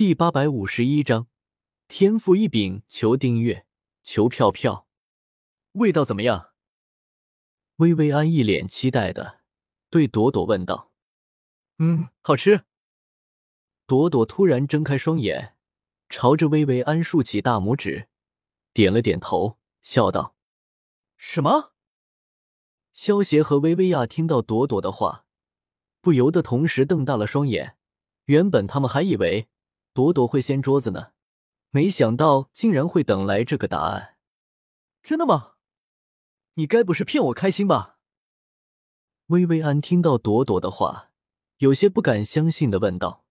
第八百五十一章，天赋异禀，求订阅，求票票。味道怎么样？薇薇安一脸期待的对朵朵问道：“嗯，好吃。”朵朵突然睁开双眼，朝着薇薇安竖起大拇指，点了点头，笑道：“什么？”萧协和薇薇娅听到朵朵的话，不由得同时瞪大了双眼。原本他们还以为朵朵会掀桌子呢，没想到竟然会等来这个答案。真的吗？你该不是骗我开心吧？薇薇安听到朵朵的话，有些不敢相信的问道。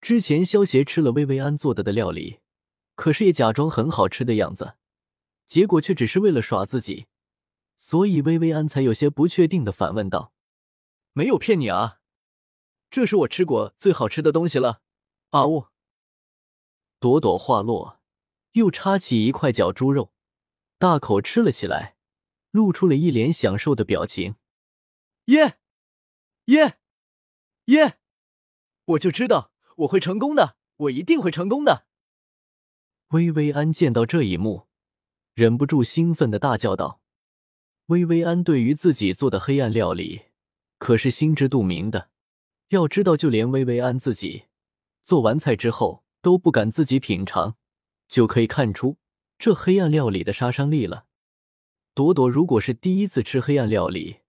之前萧协吃了薇薇安做的的料理，可是也假装很好吃的样子，结果却只是为了耍自己，所以薇薇安才有些不确定的反问道：“没有骗你啊，这是我吃过最好吃的东西了。”啊呜！朵朵话落，又插起一块绞猪肉，大口吃了起来，露出了一脸享受的表情。耶耶耶！我就知道。我会成功的，我一定会成功的。薇薇安见到这一幕，忍不住兴奋的大叫道：“薇薇安对于自己做的黑暗料理可是心知肚明的。要知道，就连薇薇安自己做完菜之后都不敢自己品尝，就可以看出这黑暗料理的杀伤力了。朵朵如果是第一次吃黑暗料理，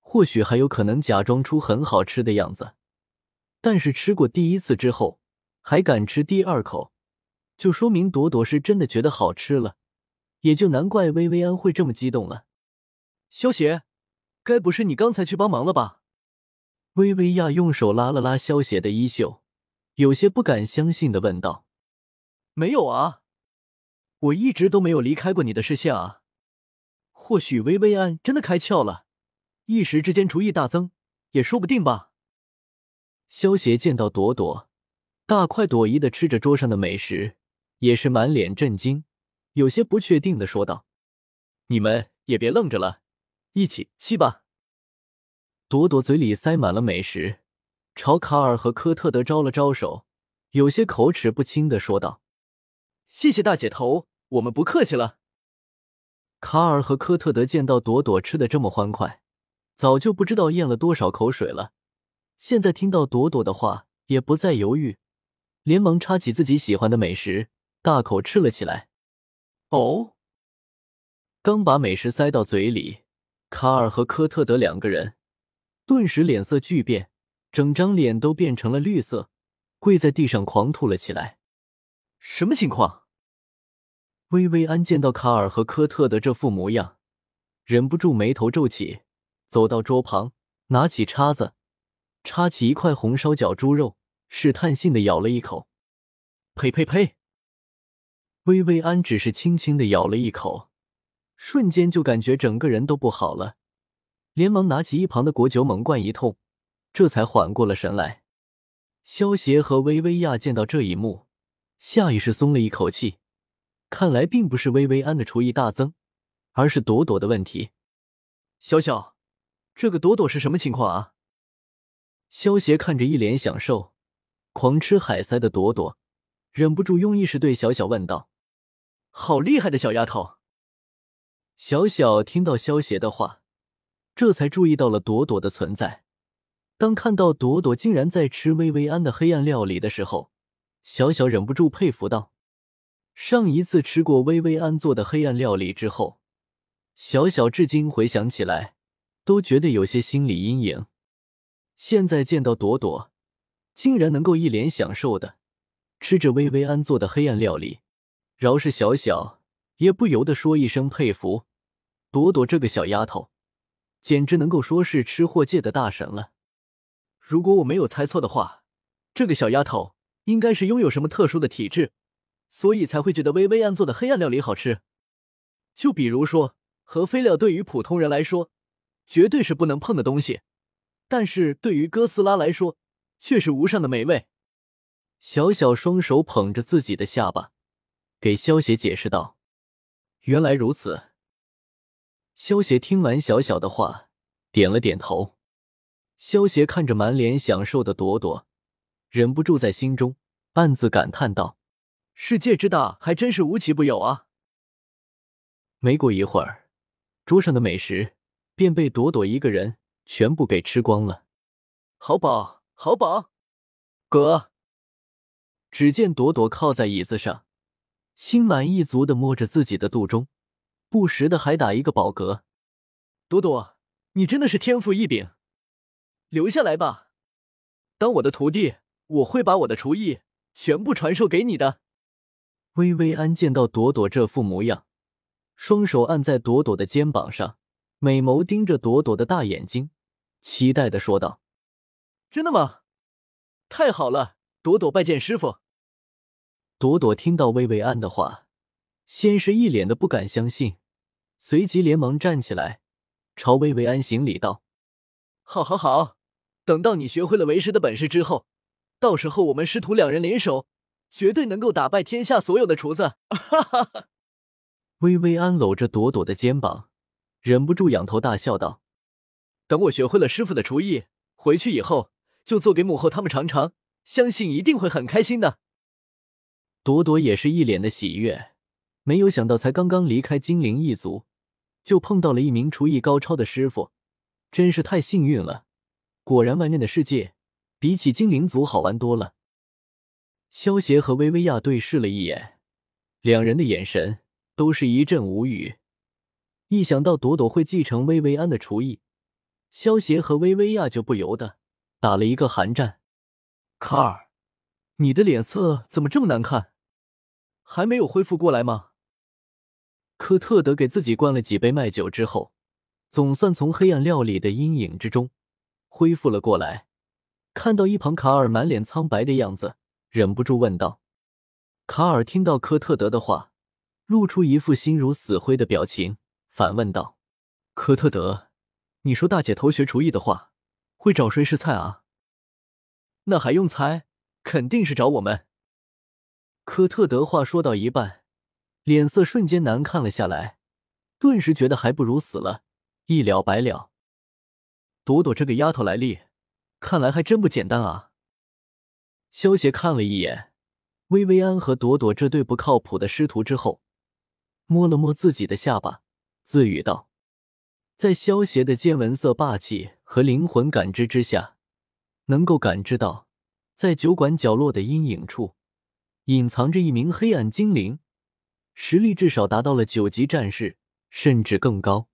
或许还有可能假装出很好吃的样子。”但是吃过第一次之后，还敢吃第二口，就说明朵朵是真的觉得好吃了，也就难怪薇薇安会这么激动了。萧邪，该不是你刚才去帮忙了吧？薇薇娅用手拉了拉萧邪的衣袖，有些不敢相信的问道：“没有啊，我一直都没有离开过你的视线啊。或许薇薇安真的开窍了，一时之间厨艺大增，也说不定吧。”萧协见到朵朵大快朵颐的吃着桌上的美食，也是满脸震惊，有些不确定的说道：“你们也别愣着了，一起吃吧。”朵朵嘴里塞满了美食，朝卡尔和科特德招了招手，有些口齿不清的说道：“谢谢大姐头，我们不客气了。”卡尔和科特德见到朵朵吃的这么欢快，早就不知道咽了多少口水了。现在听到朵朵的话，也不再犹豫，连忙插起自己喜欢的美食，大口吃了起来。哦，刚把美食塞到嘴里，卡尔和科特德两个人顿时脸色巨变，整张脸都变成了绿色，跪在地上狂吐了起来。什么情况？薇薇安见到卡尔和科特的这副模样，忍不住眉头皱起，走到桌旁，拿起叉子。插起一块红烧脚猪肉，试探性的咬了一口。呸呸呸！薇薇安只是轻轻的咬了一口，瞬间就感觉整个人都不好了，连忙拿起一旁的果酒猛灌一通，这才缓过了神来。萧协和薇薇娅见到这一幕，下意识松了一口气，看来并不是薇薇安的厨艺大增，而是朵朵的问题。小小，这个朵朵是什么情况啊？萧协看着一脸享受、狂吃海塞的朵朵，忍不住用意识对小小问道：“好厉害的小丫头！”小小听到萧协的话，这才注意到了朵朵的存在。当看到朵朵竟然在吃薇薇安的黑暗料理的时候，小小忍不住佩服道：“上一次吃过薇薇安做的黑暗料理之后，小小至今回想起来，都觉得有些心理阴影。”现在见到朵朵，竟然能够一脸享受的吃着薇薇安做的黑暗料理，饶是小小也不由得说一声佩服。朵朵这个小丫头，简直能够说是吃货界的大神了。如果我没有猜错的话，这个小丫头应该是拥有什么特殊的体质，所以才会觉得薇薇安做的黑暗料理好吃。就比如说，核废料对于普通人来说，绝对是不能碰的东西。但是对于哥斯拉来说，却是无上的美味。小小双手捧着自己的下巴，给萧邪解释道：“原来如此。”萧邪听完小小的话，点了点头。萧邪看着满脸享受的朵朵，忍不住在心中暗自感叹道：“世界之大，还真是无奇不有啊！”没过一会儿，桌上的美食便被朵朵一个人全部给吃光了。好饱，好饱！哥，只见朵朵靠在椅子上，心满意足的摸着自己的肚中，不时的还打一个饱嗝。朵朵，你真的是天赋异禀，留下来吧，当我的徒弟，我会把我的厨艺全部传授给你的。薇薇安见到朵朵这副模样，双手按在朵朵的肩膀上，美眸盯着朵朵的大眼睛，期待的说道：“真的吗？太好了，朵朵拜见师傅。”朵朵听到薇薇安的话，先是一脸的不敢相信，随即连忙站起来。朝薇薇安行礼道：“好，好，好！等到你学会了为师的本事之后，到时候我们师徒两人联手，绝对能够打败天下所有的厨子！”哈哈哈！薇薇安搂着朵朵的肩膀，忍不住仰头大笑道：“等我学会了师傅的厨艺，回去以后就做给母后他们尝尝，相信一定会很开心的。”朵朵也是一脸的喜悦，没有想到才刚刚离开精灵一族。就碰到了一名厨艺高超的师傅，真是太幸运了。果然，外面的世界比起精灵族好玩多了。萧协和薇薇娅对视了一眼，两人的眼神都是一阵无语。一想到朵朵会继承薇薇安的厨艺，萧协和薇薇娅就不由得打了一个寒战。卡尔，你的脸色怎么这么难看？还没有恢复过来吗？科特德给自己灌了几杯麦酒之后，总算从黑暗料理的阴影之中恢复了过来。看到一旁卡尔满脸苍白的样子，忍不住问道：“卡尔，听到科特德的话，露出一副心如死灰的表情，反问道：‘科特德，你说大姐头学厨艺的话，会找谁试菜啊？’那还用猜？肯定是找我们。”科特德话说到一半。脸色瞬间难看了下来，顿时觉得还不如死了，一了百了。朵朵这个丫头来历，看来还真不简单啊！萧协看了一眼薇薇安和朵朵这对不靠谱的师徒之后，摸了摸自己的下巴，自语道：“在萧协的见闻色霸气和灵魂感知之下，能够感知到，在酒馆角落的阴影处，隐藏着一名黑暗精灵。”实力至少达到了九级战士，甚至更高。